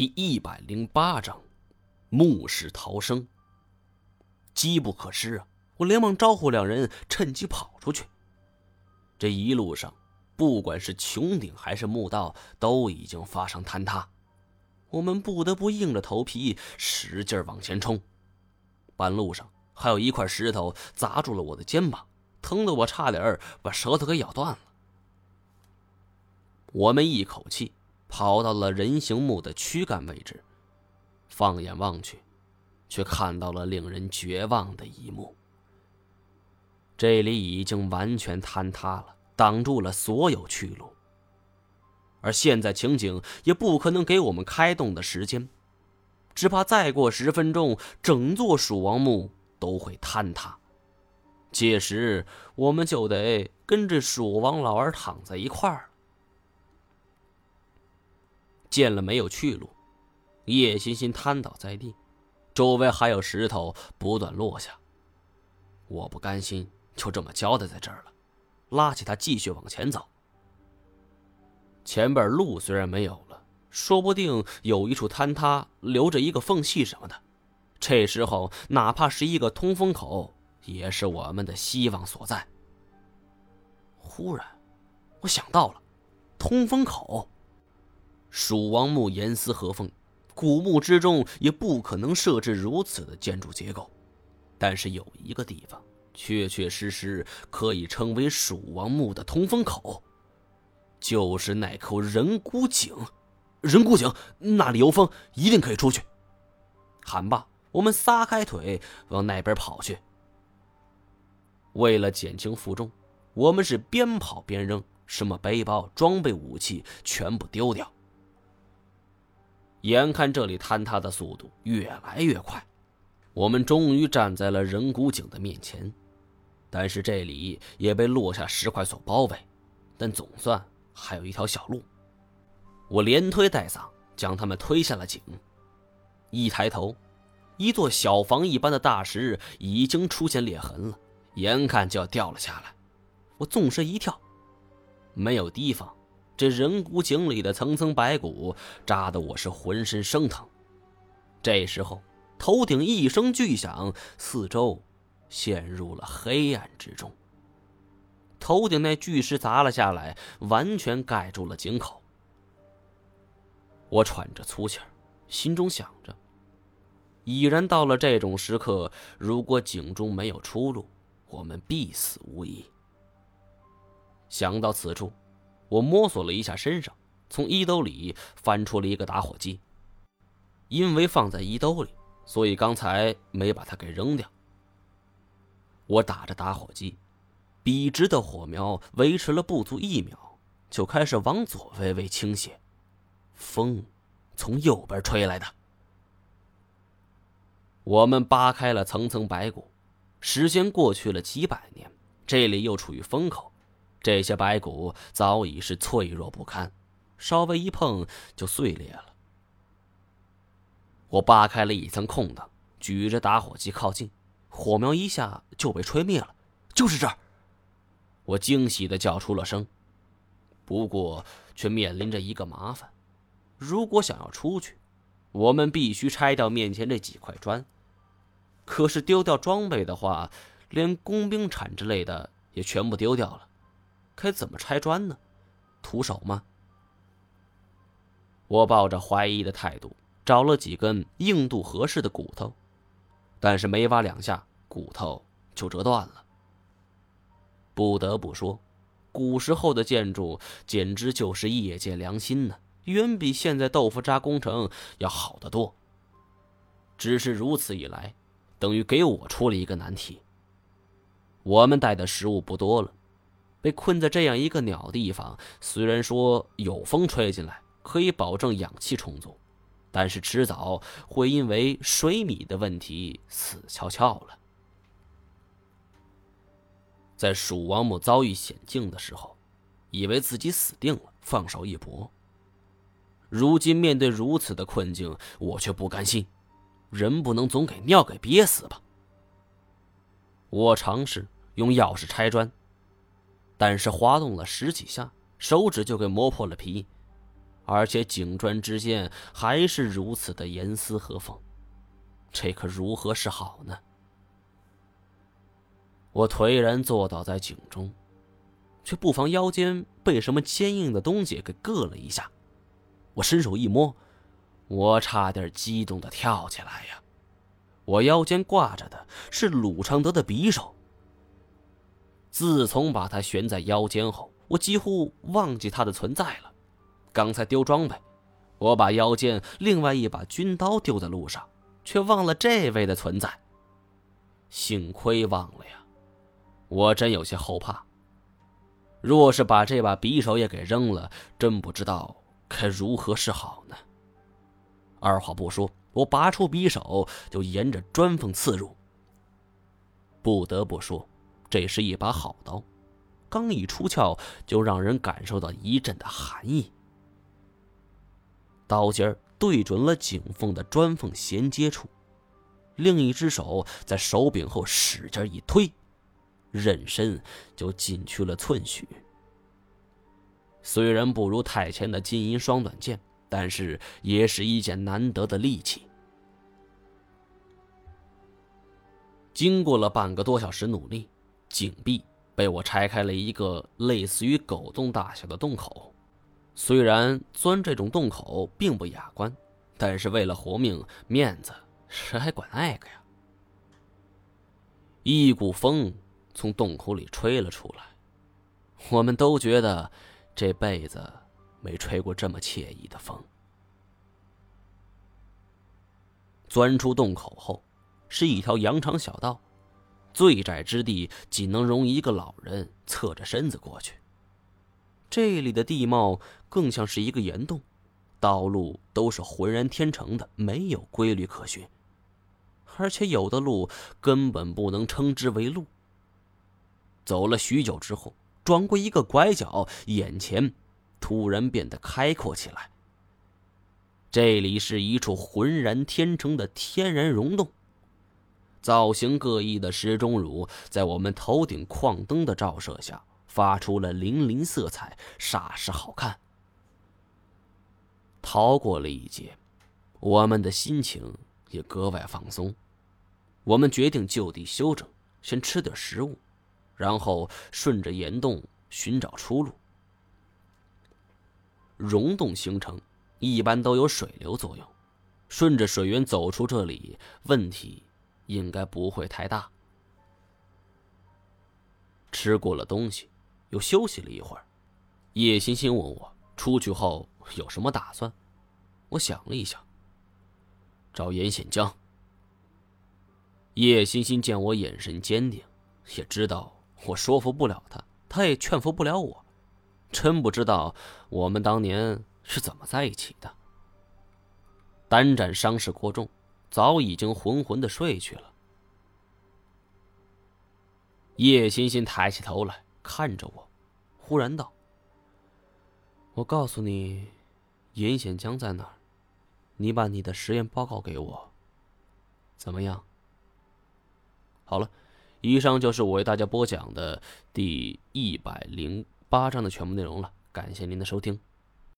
第一百零八章，墓室逃生。机不可失啊！我连忙招呼两人，趁机跑出去。这一路上，不管是穹顶还是墓道，都已经发生坍塌，我们不得不硬着头皮使劲往前冲。半路上，还有一块石头砸住了我的肩膀，疼得我差点把舌头给咬断了。我们一口气。跑到了人形墓的躯干位置，放眼望去，却看到了令人绝望的一幕。这里已经完全坍塌了，挡住了所有去路。而现在情景也不可能给我们开动的时间，只怕再过十分钟，整座蜀王墓都会坍塌。届时，我们就得跟这蜀王老儿躺在一块儿。见了没有去路，叶欣欣瘫倒在地，周围还有石头不断落下。我不甘心就这么交代在这儿了，拉起他继续往前走。前边路虽然没有了，说不定有一处坍塌留着一个缝隙什么的，这时候哪怕是一个通风口，也是我们的希望所在。忽然，我想到了，通风口。蜀王墓严丝合缝，古墓之中也不可能设置如此的建筑结构。但是有一个地方，确确实实可以称为蜀王墓的通风口，就是那口人骨井。人骨井那里有风，一定可以出去。喊罢，我们撒开腿往那边跑去。为了减轻负重，我们是边跑边扔，什么背包、装备、武器全部丢掉。眼看这里坍塌的速度越来越快，我们终于站在了人骨井的面前。但是这里也被落下石块所包围，但总算还有一条小路。我连推带搡，将他们推下了井。一抬头，一座小房一般的大石已经出现裂痕了，眼看就要掉了下来。我纵身一跳，没有提防。这人骨井里的层层白骨扎得我是浑身生疼。这时候，头顶一声巨响，四周陷入了黑暗之中。头顶那巨石砸了下来，完全盖住了井口。我喘着粗气儿，心中想着：已然到了这种时刻，如果井中没有出路，我们必死无疑。想到此处。我摸索了一下身上，从衣兜里翻出了一个打火机。因为放在衣兜里，所以刚才没把它给扔掉。我打着打火机，笔直的火苗维持了不足一秒，就开始往左微微倾斜。风从右边吹来的。我们扒开了层层白骨，时间过去了几百年，这里又处于风口。这些白骨早已是脆弱不堪，稍微一碰就碎裂了。我扒开了一层空的，举着打火机靠近，火苗一下就被吹灭了。就是这儿，我惊喜的叫出了声。不过，却面临着一个麻烦：如果想要出去，我们必须拆掉面前这几块砖。可是丢掉装备的话，连工兵铲之类的也全部丢掉了。该怎么拆砖呢？徒手吗？我抱着怀疑的态度，找了几根硬度合适的骨头，但是没挖两下，骨头就折断了。不得不说，古时候的建筑简直就是业界良心呢，远比现在豆腐渣工程要好得多。只是如此一来，等于给我出了一个难题。我们带的食物不多了。被困在这样一个鸟地方，虽然说有风吹进来，可以保证氧气充足，但是迟早会因为水米的问题死翘翘了。在蜀王墓遭遇险境的时候，以为自己死定了，放手一搏。如今面对如此的困境，我却不甘心，人不能总给尿给憋死吧。我尝试用钥匙拆砖。但是滑动了十几下，手指就给磨破了皮，而且颈砖之间还是如此的严丝合缝，这可如何是好呢？我颓然坐倒在井中，却不妨腰间被什么坚硬的东西给硌了一下。我伸手一摸，我差点激动的跳起来呀！我腰间挂着的是鲁昌德的匕首。自从把它悬在腰间后，我几乎忘记它的存在了。刚才丢装备，我把腰间另外一把军刀丢在路上，却忘了这位的存在。幸亏忘了呀，我真有些后怕。若是把这把匕首也给扔了，真不知道该如何是好呢。二话不说，我拔出匕首就沿着砖缝刺入。不得不说。这是一把好刀，刚一出鞘就让人感受到一阵的寒意。刀尖对准了井缝的砖缝衔接处，另一只手在手柄后使劲一推，刃身就进去了寸许。虽然不如太前的金银双短剑，但是也是一件难得的利器。经过了半个多小时努力。井壁被我拆开了一个类似于狗洞大小的洞口，虽然钻这种洞口并不雅观，但是为了活命面子，谁还管那个呀？一股风从洞口里吹了出来，我们都觉得这辈子没吹过这么惬意的风。钻出洞口后，是一条羊肠小道。最窄之地仅能容一个老人侧着身子过去。这里的地貌更像是一个岩洞，道路都是浑然天成的，没有规律可循，而且有的路根本不能称之为路。走了许久之后，转过一个拐角，眼前突然变得开阔起来。这里是一处浑然天成的天然溶洞。造型各异的石钟乳在我们头顶矿灯的照射下，发出了粼粼色彩，煞是好看。逃过了一劫，我们的心情也格外放松。我们决定就地休整，先吃点食物，然后顺着岩洞寻找出路。溶洞形成一般都有水流作用，顺着水源走出这里，问题。应该不会太大。吃过了东西，又休息了一会儿，叶欣欣问我出去后有什么打算。我想了一想，找严显江。叶欣欣见我眼神坚定，也知道我说服不了他，他也劝服不了我。真不知道我们当年是怎么在一起的。单战伤势过重。早已经浑浑的睡去了。叶欣欣抬起头来看着我，忽然道：“我告诉你，严显江在哪儿？你把你的实验报告给我，怎么样？”好了，以上就是我为大家播讲的第一百零八章的全部内容了。感谢您的收听。